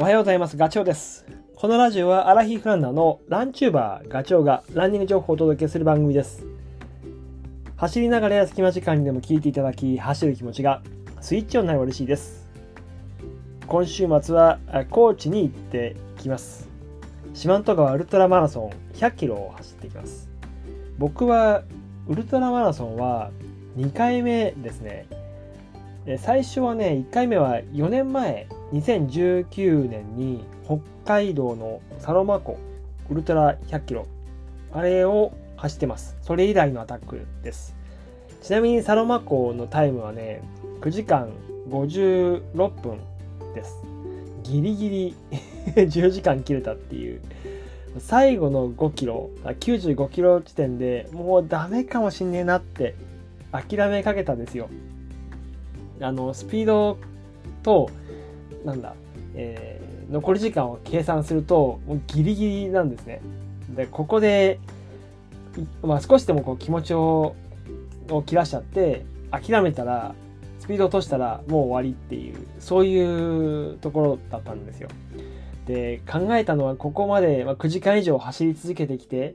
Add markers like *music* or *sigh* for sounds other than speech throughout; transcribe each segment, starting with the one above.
おはようございます。ガチョウです。このラジオはアラヒフランナーのランチューバーガチョウがランニング情報をお届けする番組です。走りながらや隙間時間にでも聞いていただき、走る気持ちがスイッチオンになれば嬉しいです。今週末は高知に行ってきます。四万十川ウルトラマラソン100キロを走ってきます。僕はウルトラマラソンは2回目ですね。最初はね1回目は4年前2019年に北海道のサロマ湖ウルトラ100キロあれを走ってます。それ以来のアタックです。ちなみにサロマ湖のタイムはね9時間56分です。ギリギリ *laughs* 10時間切れたっていう。最後の5キロ95キロ地点でもうダメかもしんねえなって諦めかけたんですよ。あのスピードとなんだ、えー残り時間を計算するともうギリギリなんですね。でここで、まあ、少しでもこう気持ちをを切らしちゃって諦めたらスピード落としたらもう終わりっていうそういうところだったんですよ。で考えたのはここまで9時間以上走り続けてきて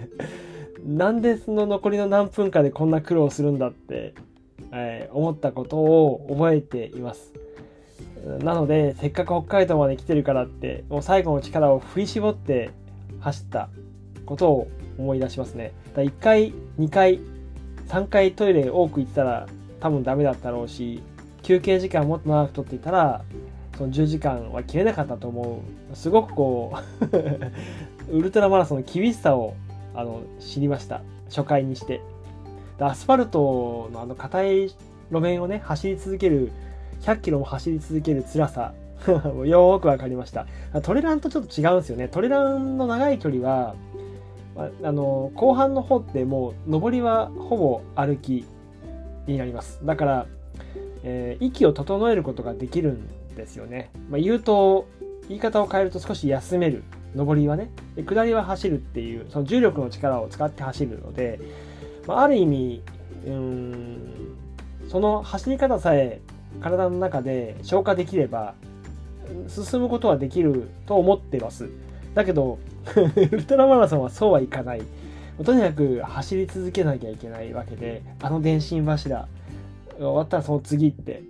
*laughs* なんでその残りの何分かでこんな苦労するんだってえー思ったことを覚えています。なので、せっかく北海道まで来てるからって、もう最後の力を振り絞って走ったことを思い出しますね。だ1回、2回、3回トイレ多く行ったら多分ダメだったろうし、休憩時間もっと長く取っていたら、その10時間は切れなかったと思う。すごくこう、*laughs* ウルトラマラソンの厳しさをあの知りました。初回にして。アスファルトのあの硬い路面をね走り続ける100キロも走り続ける辛さ。*laughs* よーくわかりました。トレランとちょっと違うんですよね。トレランの長い距離はああの後半の方ってもう上りはほぼ歩きになります。だから、えー息を整えることができるんですよね、まあ、言うと言い方を変えると少し休める。上りはね。下りは走るっていうその重力の力を使って走るのでまあ、る意味うんその走り方さえ体の中で消化できれば進むことはできると思ってます。だけど *laughs* ウルトラマラソンはそうはいかない。とにかく走り続けなきゃいけないわけであの電信柱終わったらその次って。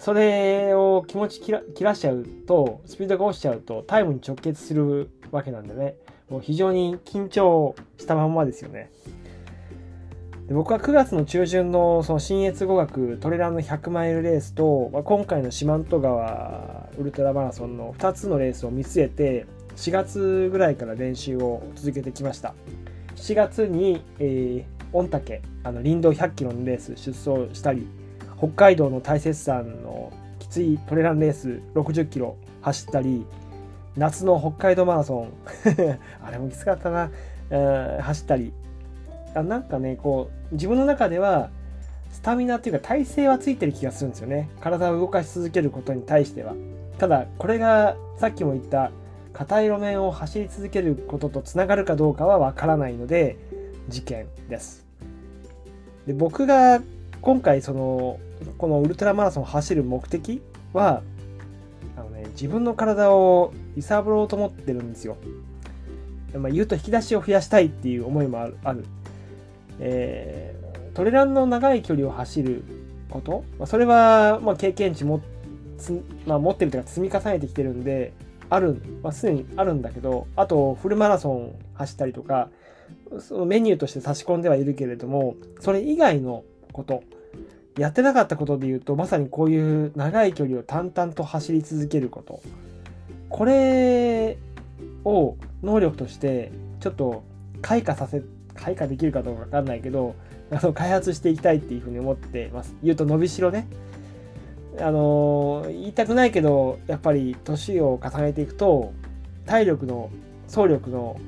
それを気持ち切ら切らしちゃうとスピードが落ちちゃうとタイムに直結するわけなんでね。もう非常に緊張したまんまですよね。で僕は9月の中旬のその新越語学トレランの100マイルレースと、まあ、今回の四万十川ウルトラマラソンの2つのレースを見据えて4月ぐらいから練習を続けてきました。7月に、えー御嶽あの林道100キロのレース出走したり北海道の大雪山のきついトレランレース60キロ走ったり夏の北海道マラソン *laughs* あれもきつかったな、えー走ったり。あなんかねこう自分の中ではスタミナっていうか体勢はついてる気がするんですよね。体を動かし続けることに対しては。ただこれがさっきも言った硬い路面を走り続けることとつながるかどうかはわからないので事件です。で僕が今回そのこのウルトラマラソンを走る目的はあの、ね、自分の体を揺さぶろうと思ってるんですよ、まあ、言うと引き出しを増やしたいっていう思いもあるある。えートレランの長い距離を走ること、まあ、それは、まあ、経験値もつ、まあ、持ってるというか積み重ねてきてるんである、まあ、すでにあるんだけどあとフルマラソン走ったりとかそのメニューとして差し込んではいるけれどもそれ以外のことやってなかったことで言うとまさにこういう長い距離を淡々と走り続けること。これを能力としてちょっと開花させ開花できるかどうかわかんないけどあの開発していきたいっていうふうに思ってます。言うと伸びしろね。あの言いたくないけどやっぱり年を重ねていくと体力の走力の、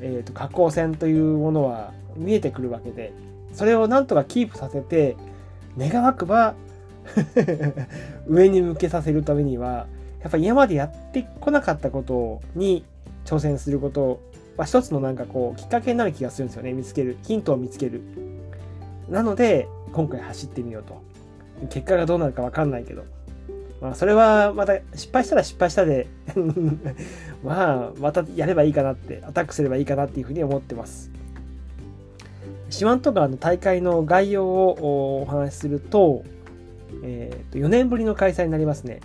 えー、と下降線というものは見えてくるわけでそれをなんとかキープさせて願わくば *laughs* 上に向けさせるためにはやっぱり今までやってこなかったことに挑戦することは一つのなんかこうきっかけになる気がするんですよね。見つける。ヒントを見つける。なので今回走ってみようと。結果がどうなるか分かんないけど。まあ、それはまた失敗したら失敗したで。*laughs* まあ、またやればいいかなって、アタックすればいいかなっていうふうに思ってます。四万十川の大会の概要をお話しすると、えー、と4年ぶりの開催になりますね。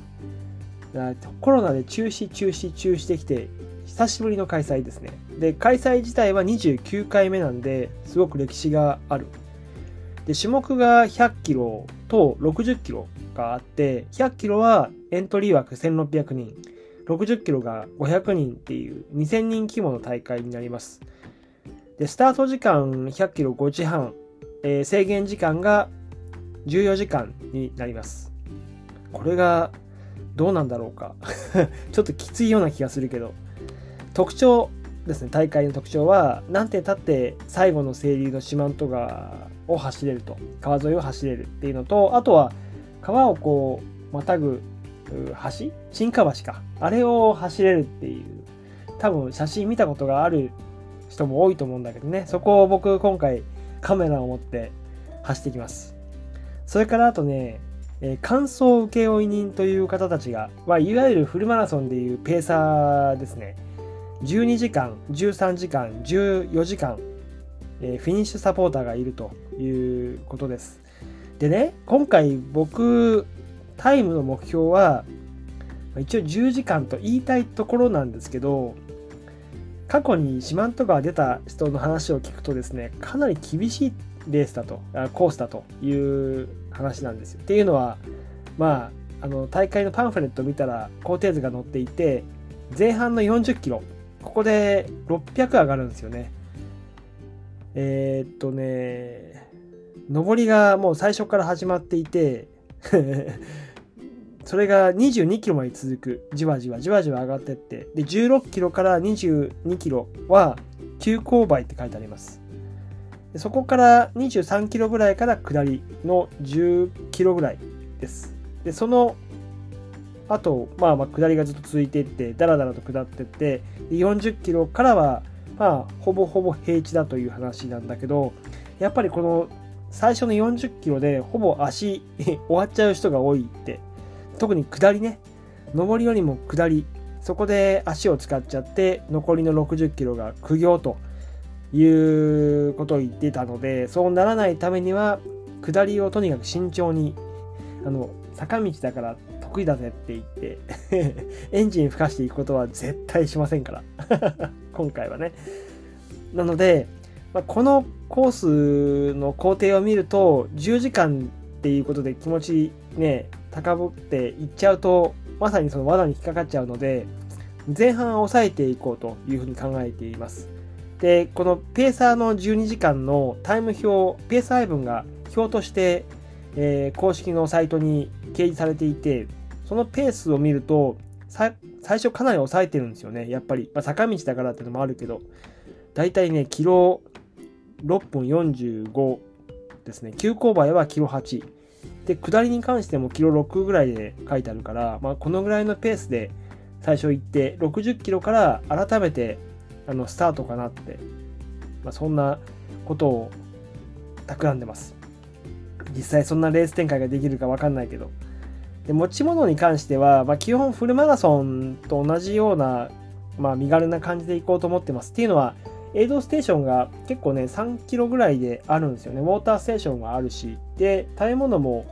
コロナで中止、中止、中止できて、久しぶりの開催ですね。で、開催自体は29回目なんで、すごく歴史がある。で、種目が100キロと60キロがあって、100キロはエントリー枠1600人、60キロが500人っていう2000人規模の大会になります。で、スタート時間100キロ5時半、えー、制限時間が14時間になります。これがどうなんだろうか *laughs* ちょっときついような気がするけど。特徴ですね、大会の特徴は、何手経って最後の清流の四万十川を走れると。川沿いを走れるっていうのと、あとは川をこう、またぐ橋？新川橋か。あれを走れるっていう。多分写真見たことがある人も多いと思うんだけどね。そこを僕今回カメラを持って走ってきます。それからあとね、えー、乾燥請負人という方たちが、まあ、いわゆるフルマラソンでいうペーサーですね。12時間、13時間、14時間、えー、フィニッシュサポーターがいるということです。でね、今回僕、タイムの目標は、一応10時間と言いたいところなんですけど、過去に四万十川出た人の話を聞くとですね、かなり厳しいレースだと、コースだという話なんですよ。っていうのは、まあ、あの大会のパンフレットを見たら工程図が載っていて、前半の40キロ、ここで600上がるんですよね。えー、っとね、上りがもう最初から始まっていて *laughs* それが22キロまで続く。じわじわじわじわ上がってって。で、16キロから22キロは急勾配って書いてあります。でそこから23キロぐらいから下りの10キロぐらいです。で、その後、まあまあ下りがずっと続いていって、だらだらと下っていって、40キロからは、まあ、ほぼほぼ平地だという話なんだけど、やっぱりこの最初の40キロでほぼ足 *laughs* 終わっちゃう人が多いって、特に下りね、上りよりも下り、そこで足を使っちゃって、残りの60キロが苦行ということを言ってたので、そうならないためには、下りをとにかく慎重に、あの、坂道だから得意だぜって言って *laughs* エンジン吹かしていくことは絶対しませんから *laughs* 今回はね。なので、まあ、このコースの工程を見ると、10時間っていうことで気持ちね、高ぶっていっちゃうと、まさにその罠に引っかかっちゃうので、前半は抑えていこうというふうに考えています。で、このペーサーの12時間のタイム表、ペース配分が表として、えー、公式のサイトに掲示されていて、そのペースを見ると、最初かなり抑えてるんですよね、やっぱり。まあ、坂道だからっていうのもあるけど、だいたいね、キロ6分45ですね。急勾配はキロ8。で、下りに関してもキロ6ぐらいで書いてあるから、まあ、このぐらいのペースで最初行って、60キロから改めてあのスタートかなって、まあ、そんなことを企んでます。実際そんなレース展開ができるかわかんないけど。で持ち物に関しては、まあ、基本フルマラソンと同じような、まあ、身軽な感じで行こうと思ってます。っていうのは、エイドステーションが結構ね、3キロぐらいであるんですよね。ウォーターステーションがあるし。で、食べ物も、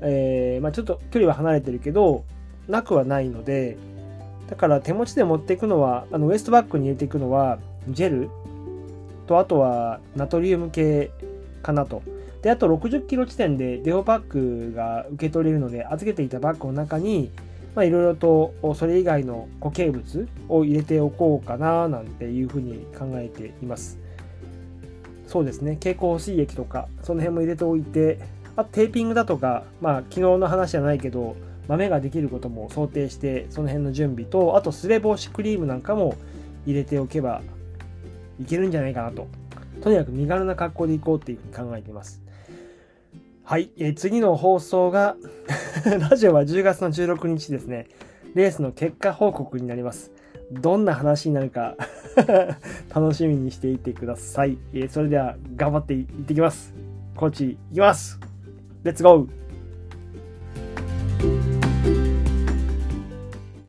えー、まあ、ちょっと距離は離れてるけど、なくはないので、だから手持ちで持っていくのは、あのウエストバッグに入れていくのは、ジェルと、あとはナトリウム系かなと。で、あと60キロ地点でデオパックが受け取れるので、預けていたバッグの中に、まあ、いろいろとそれ以外の固形物を入れておこうかななんていうふうに考えています。そうですね、蛍光水液とか、その辺も入れておいて、あとテーピングだとか、まあ昨日の話じゃないけど、豆ができることも想定して、その辺の準備と、あとすれ防止クリームなんかも入れておけばいけるんじゃないかなと。とにかく身軽な格好でいこうっていうふうに考えています。はい、えー、次の放送が *laughs* ラジオは10月の16日ですね。レースの結果報告になります。どんな話になるか *laughs* 楽しみにしていてください。えー、それでは頑張っていってきます。コーチ、いきますレッツゴー